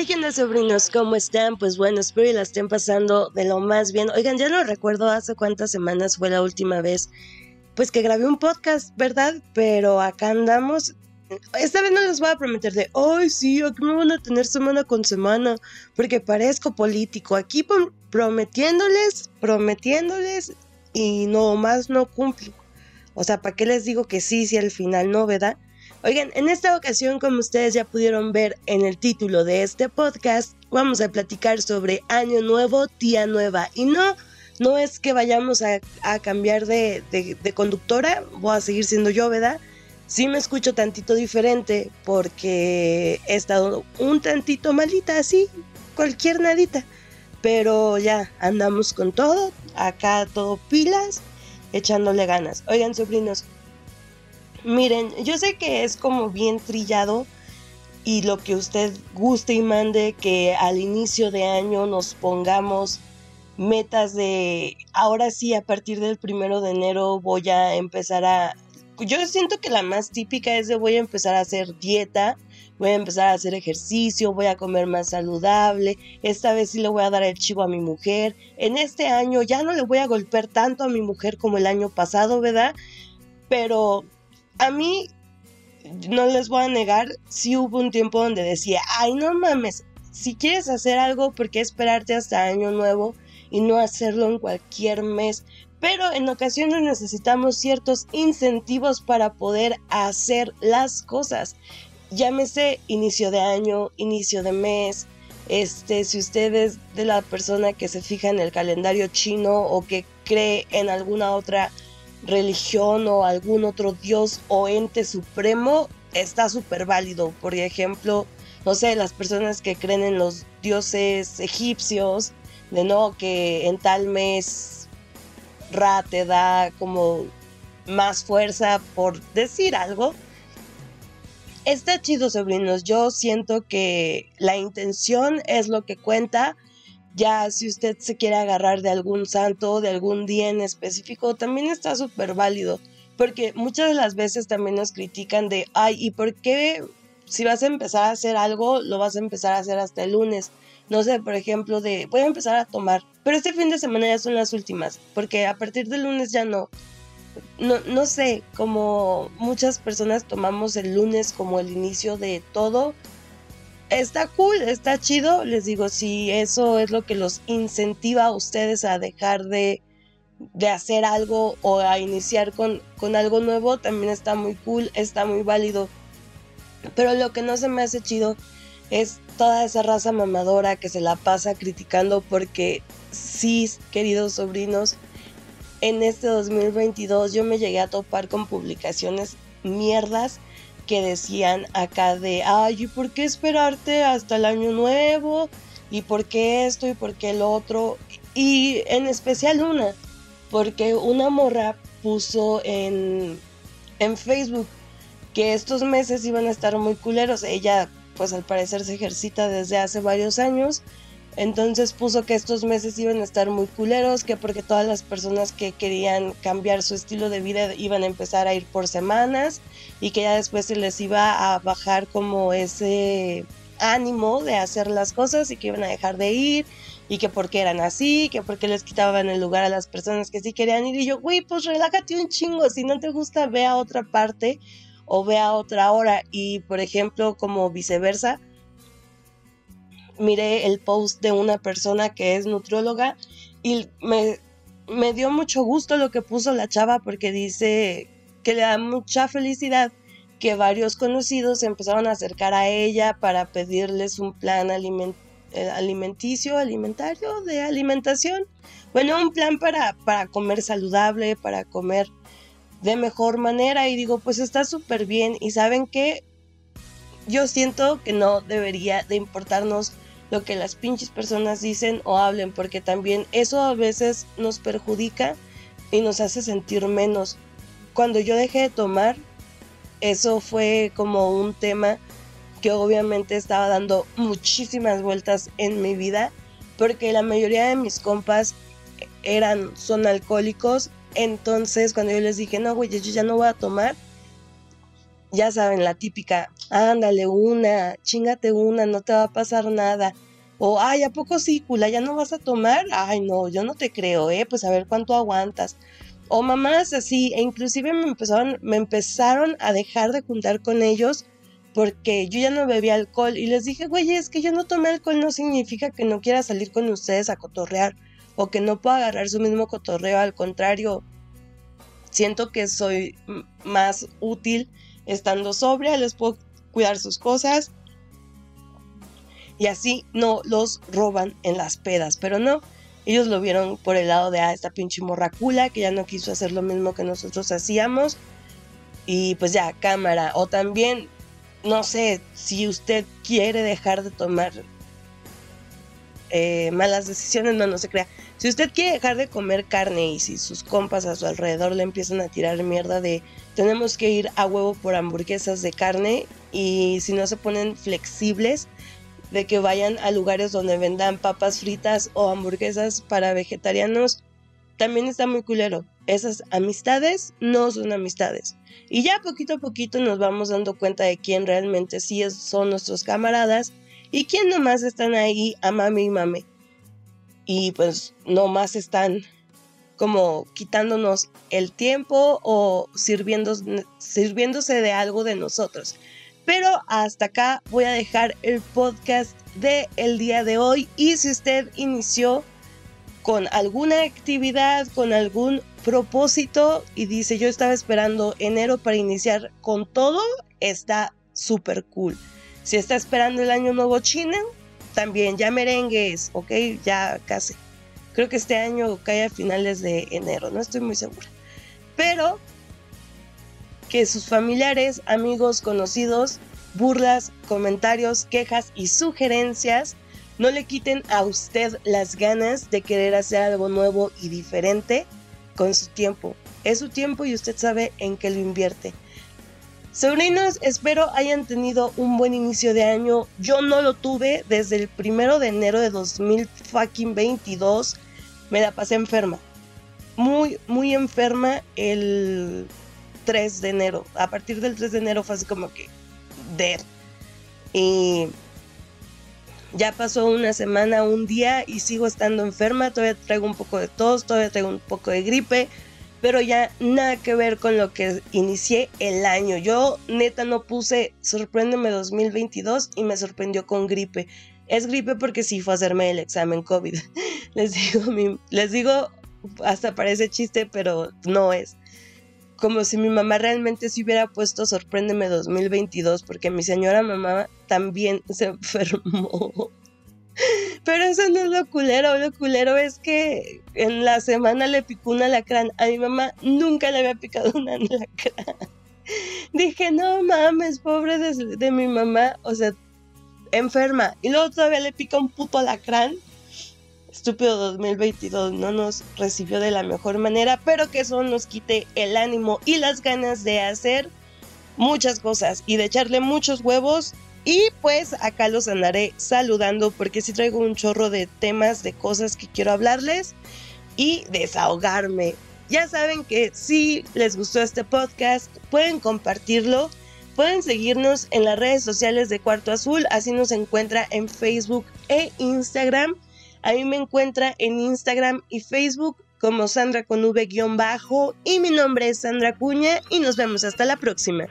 Hey, ¿qué sobrinos? ¿Cómo están? Pues bueno, espero que la estén pasando de lo más bien. Oigan, ya no recuerdo hace cuántas semanas fue la última vez, pues que grabé un podcast, ¿verdad? Pero acá andamos. Esta vez no les voy a prometer de, ay, sí, aquí me van a tener semana con semana, porque parezco político. Aquí prometiéndoles, prometiéndoles, y no más no cumplo. O sea, ¿para qué les digo que sí si al final no, verdad? Oigan, en esta ocasión, como ustedes ya pudieron ver en el título de este podcast, vamos a platicar sobre Año Nuevo, Tía Nueva. Y no, no es que vayamos a, cambiar de, de, conductora, voy a seguir siendo yo, ¿verdad? Sí me escucho tantito diferente porque he estado un tantito malita, así, cualquier nadita. Pero ya, andamos con todo, acá todo pilas, echándole ganas. Oigan, sobrinos, Miren, yo sé que es como bien trillado y lo que usted guste y mande que al inicio de año nos pongamos metas de ahora sí a partir del primero de enero voy a empezar a yo siento que la más típica es de voy a empezar a hacer dieta, voy a empezar a hacer ejercicio, voy a comer más saludable, esta vez sí le voy a dar el chivo a mi mujer, en este año ya no le voy a golpear tanto a mi mujer como el año pasado, ¿verdad? Pero a mí, no les voy a negar, sí hubo un tiempo donde decía, ay, no mames, si quieres hacer algo, ¿por qué esperarte hasta año nuevo y no hacerlo en cualquier mes? Pero en ocasiones necesitamos ciertos incentivos para poder hacer las cosas. Llámese inicio de año, inicio de mes. Este, si usted es de la persona que se fija en el calendario chino o que cree en alguna otra religión o algún otro dios o ente supremo está súper válido. Por ejemplo, no sé, las personas que creen en los dioses egipcios, de no, que en tal mes Ra te da como más fuerza por decir algo. Está chido, sobrinos. Yo siento que la intención es lo que cuenta ya si usted se quiere agarrar de algún santo, de algún día en específico, también está súper válido. Porque muchas de las veces también nos critican de, ay, ¿y por qué si vas a empezar a hacer algo, lo vas a empezar a hacer hasta el lunes? No sé, por ejemplo, de, voy a empezar a tomar, pero este fin de semana ya son las últimas, porque a partir del lunes ya no. No, no sé, como muchas personas tomamos el lunes como el inicio de todo, está cool, está chido. Les digo, si eso es lo que los incentiva a ustedes a dejar de, de hacer algo o a iniciar con, con algo nuevo, también está muy cool, está muy válido. Pero lo que no se me hace chido es toda esa raza mamadora que se la pasa criticando porque sí, queridos sobrinos, en este 2022 yo me llegué a topar con publicaciones mierdas que decían acá de, ay, ¿y por qué esperarte hasta el año nuevo? ¿Y por qué esto? ¿Y por qué el otro? Y en especial una, porque una morra puso en, en Facebook que estos meses iban a estar muy culeros. Ella, pues al parecer se ejercita desde hace varios años entonces puso que estos meses iban a estar muy culeros, que porque todas las personas que querían cambiar su estilo de vida iban a empezar a ir por semanas y que ya después se les iba a bajar como ese ánimo de hacer las cosas y que iban a dejar de ir y que porque eran así, que porque les quitaban el lugar a las personas que sí querían ir. Y yo, güey, pues relájate un chingo, si no te gusta ve a otra parte o ve a otra hora y por ejemplo como viceversa, miré el post de una persona que es nutrióloga y me, me dio mucho gusto lo que puso la chava porque dice que le da mucha felicidad que varios conocidos se empezaron a acercar a ella para pedirles un plan eh, alimenticio, alimentario, de alimentación. Bueno, un plan para, para comer saludable, para comer de mejor manera. Y digo, pues está súper bien. Y saben que yo siento que no debería de importarnos lo que las pinches personas dicen o hablen, porque también eso a veces nos perjudica y nos hace sentir menos. Cuando yo dejé de tomar, eso fue como un tema que obviamente estaba dando muchísimas vueltas en mi vida, porque la mayoría de mis compas eran, son alcohólicos, entonces cuando yo les dije, no, güey, yo ya no voy a tomar, ya saben, la típica, ándale una, chingate una, no te va a pasar nada. O, ay, ¿a poco sí, cula? ¿Ya no vas a tomar? Ay, no, yo no te creo, ¿eh? Pues a ver cuánto aguantas. O mamás así, e inclusive me empezaron, me empezaron a dejar de juntar con ellos porque yo ya no bebía alcohol y les dije, güey, es que yo no tomé alcohol no significa que no quiera salir con ustedes a cotorrear o que no pueda agarrar su mismo cotorreo, al contrario, siento que soy más útil estando sobria, les puedo cuidar sus cosas. Y así no los roban en las pedas, pero no, ellos lo vieron por el lado de ah, esta pinche morracula que ya no quiso hacer lo mismo que nosotros hacíamos y pues ya, cámara, o también, no sé, si usted quiere dejar de tomar eh, malas decisiones, no, no se crea. Si usted quiere dejar de comer carne y si sus compas a su alrededor le empiezan a tirar mierda de tenemos que ir a huevo por hamburguesas de carne y si no se ponen flexibles de que vayan a lugares donde vendan papas fritas o hamburguesas para vegetarianos, también está muy culero. Esas amistades no son amistades. Y ya poquito a poquito nos vamos dando cuenta de quién realmente sí son nuestros camaradas y quién nomás están ahí a mami y mame. Y pues nomás están como quitándonos el tiempo o sirviéndose de algo de nosotros. Pero hasta acá voy a dejar el podcast de el día de hoy y si usted inició con alguna actividad, con algún propósito y dice yo estaba esperando enero para iniciar con todo, está súper cool. Si está esperando el año nuevo chino, también ya merengues, ok, ya casi. Creo que este año cae a finales de enero, no estoy muy segura. Pero que sus familiares, amigos, conocidos, burlas, comentarios, quejas y sugerencias no le quiten a usted las ganas de querer hacer algo nuevo y diferente con su tiempo. Es su tiempo y usted sabe en qué lo invierte. Sobrinos, espero hayan tenido un buen inicio de año. Yo no lo tuve desde el primero de enero de 2022. Me la pasé enferma. Muy, muy enferma el 3 de enero. A partir del 3 de enero fue así como que dead. Y ya pasó una semana, un día y sigo estando enferma. Todavía traigo un poco de tos, todavía traigo un poco de gripe pero ya nada que ver con lo que inicié el año. Yo neta no puse sorpréndeme 2022 y me sorprendió con gripe. Es gripe porque sí fue a hacerme el examen COVID. les digo, les digo, hasta parece chiste, pero no es. Como si mi mamá realmente se hubiera puesto sorpréndeme 2022 porque mi señora mamá también se enfermó. Pero eso no es lo culero, lo culero es que en la semana le picó un alacrán. A mi mamá nunca le había picado un alacrán. Dije, no mames, pobre de, mi mamá, o sea, enferma. Y luego todavía le pica un puto alacrán. Estúpido 2022 no nos recibió de la mejor manera, pero que eso nos quite el ánimo y las ganas de hacer muchas cosas y de echarle muchos huevos y pues acá los andaré saludando porque sí traigo un chorro de temas, de cosas que quiero hablarles y desahogarme. Ya saben que si les gustó este podcast, pueden compartirlo, pueden seguirnos en las redes sociales de Cuarto Azul, así nos encuentra en Facebook e Instagram. A mí me encuentra en Instagram y Facebook como Sandra con V-bajo y mi nombre es Sandra Cuña y nos vemos hasta la próxima.